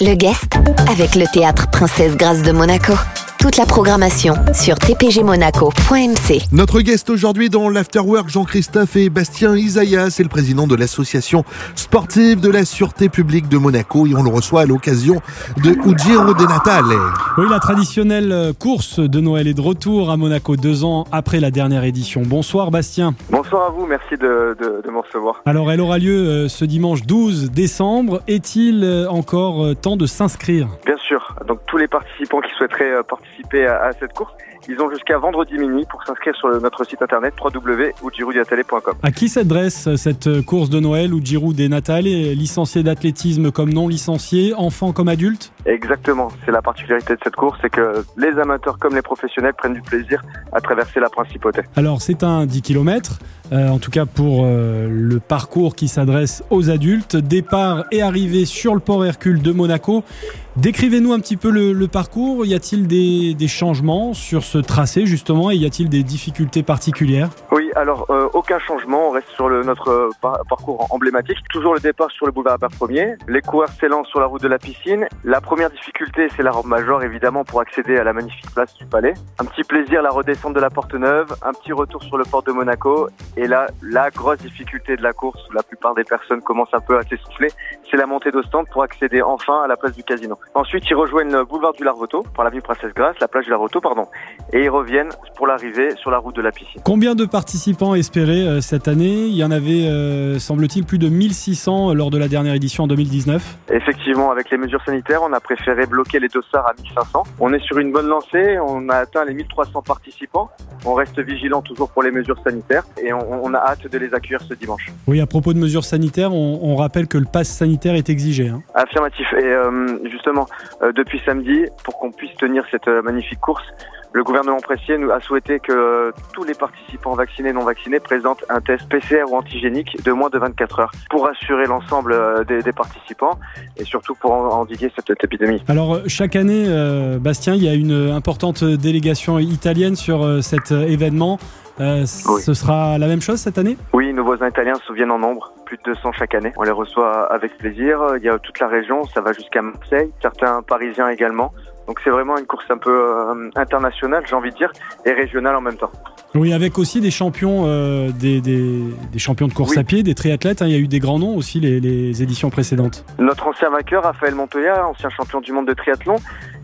Le guest avec le théâtre Princesse Grâce de Monaco. Toute la programmation sur tpgmonaco.mc. Notre guest aujourd'hui dans l'Afterwork, Jean-Christophe et Bastien Isaïa, c'est le président de l'association sportive de la sûreté publique de Monaco et on le reçoit à l'occasion de Ugiro de Natale. Oui, la traditionnelle course de Noël est de retour à Monaco deux ans après la dernière édition. Bonsoir Bastien. Bonsoir à vous, merci de, de, de me recevoir. Alors elle aura lieu euh, ce dimanche 12 décembre. Est-il euh, encore euh, temps de s'inscrire? Bien sûr, donc tous les participants qui souhaiteraient euh, participer à, à cette course, ils ont jusqu'à vendredi minuit pour s'inscrire sur notre site internet www.ugiroudiatale.com. À qui s'adresse euh, cette euh, course de Noël ou Giroud des Natales Licenciés d'athlétisme comme non licenciés, enfants comme adultes? Exactement, c'est la particularité de cette course, c'est que les amateurs comme les professionnels prennent du plaisir à traverser la principauté. Alors c'est un 10 km, en tout cas pour euh, le parcours qui s'adresse aux adultes. Départ et arrivée sur le port Hercule de Monaco. Décrivez-nous un petit peu le, le parcours. Y a-t-il des, des changements sur ce tracé justement et y a-t-il des difficultés particulières? Oui, alors euh, aucun changement, on reste sur le, notre euh, par- parcours emblématique. Toujours le départ sur le boulevard Albert 1er. Les coureurs s'élancent sur la route de la piscine. La première difficulté, c'est la robe major, évidemment, pour accéder à la magnifique place du palais. Un petit plaisir, la redescente de la Porte Neuve, un petit retour sur le port de Monaco. Et là, la grosse difficulté de la course, la plupart des personnes commencent un peu à s'essouffler, c'est la montée d'Ostende pour accéder enfin à la place du casino. Ensuite, ils rejoignent le boulevard du Larvoto, par l'avenue Princesse Grasse, la plage du Larvoto, pardon. Et ils reviennent pour l'arrivée sur la route de la piscine. Combien de participants espérés euh, cette année? Il y en avait, euh, semble-t-il, plus de 1600 lors de la dernière édition en 2019. Effectivement, avec les mesures sanitaires, on a préféré bloquer les dossards à 1500. On est sur une bonne lancée, on a atteint les 1300 participants. On reste vigilant toujours pour les mesures sanitaires et on, on a hâte de les accueillir ce dimanche. Oui, à propos de mesures sanitaires, on, on rappelle que le pass sanitaire est exigé. hein. Affirmatif. Et euh, justement, euh, depuis samedi, pour qu'on puisse tenir cette euh, magnifique course, le gouvernement Pressier nous a souhaité que tous les participants vaccinés et non vaccinés présentent un test PCR ou antigénique de moins de 24 heures pour assurer l'ensemble des, des participants et surtout pour en- endiguer cette, épidémie. Alors, chaque année, Bastien, il y a une importante délégation italienne sur cet événement. Euh, Oui. Ce sera la même chose cette année? Oui, nos voisins italiens se viennent en nombre, plus de 200 chaque année. On les reçoit avec plaisir. Il y a toute la région, ça va jusqu'à Marseille, certains Parisiens également. Donc c'est vraiment une course un peu euh, internationale, j'ai envie de dire, et régionale en même temps. Oui, avec aussi des champions, euh, des, des- des champions de course Oui. à pied, des triathlètes. hein. Il y a eu des grands noms aussi les, les éditions précédentes. Notre ancien vainqueur, Raphaël Montoya, ancien champion du monde de triathlon,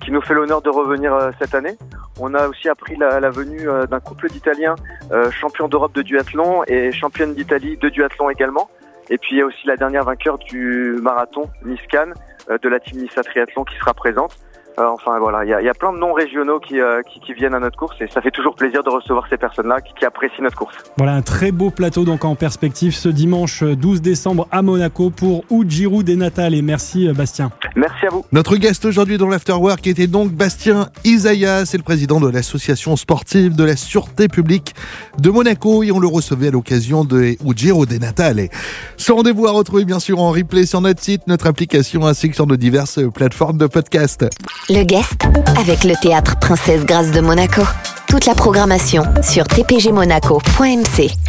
qui nous fait l'honneur de revenir euh, cette année. On a aussi appris la, la venue d'un couple d'Italiens, champion d'Europe de duathlon et championne d'Italie de duathlon également. Et puis il y a aussi la dernière vainqueur du marathon, Niscan, euh, de la team Nissa Triathlon qui sera présente. Euh, enfin voilà, il y a, il y a plein de noms régionaux qui, euh, qui, qui viennent à notre course et ça fait toujours plaisir de recevoir ces personnes-là qui, qui apprécient notre course. Voilà un très beau plateau donc en perspective ce dimanche euh, 12 décembre à Monaco pour Ugiro des Natales. Et merci euh, Bastien. Merci à vous. Notre guest aujourd'hui dans l'Afterwork était donc Bastien Isaïa, c'est le président de l'association sportive de la sûreté publique de Monaco et on le recevait à l'occasion de Ugiro de Natale. Ce rendez-vous à retrouver bien sûr en replay sur notre site, notre application ainsi que sur nos diverses plateformes de podcast. Le guest avec le théâtre Princesse Grâce de Monaco. Toute la programmation sur tpgmonaco.mc.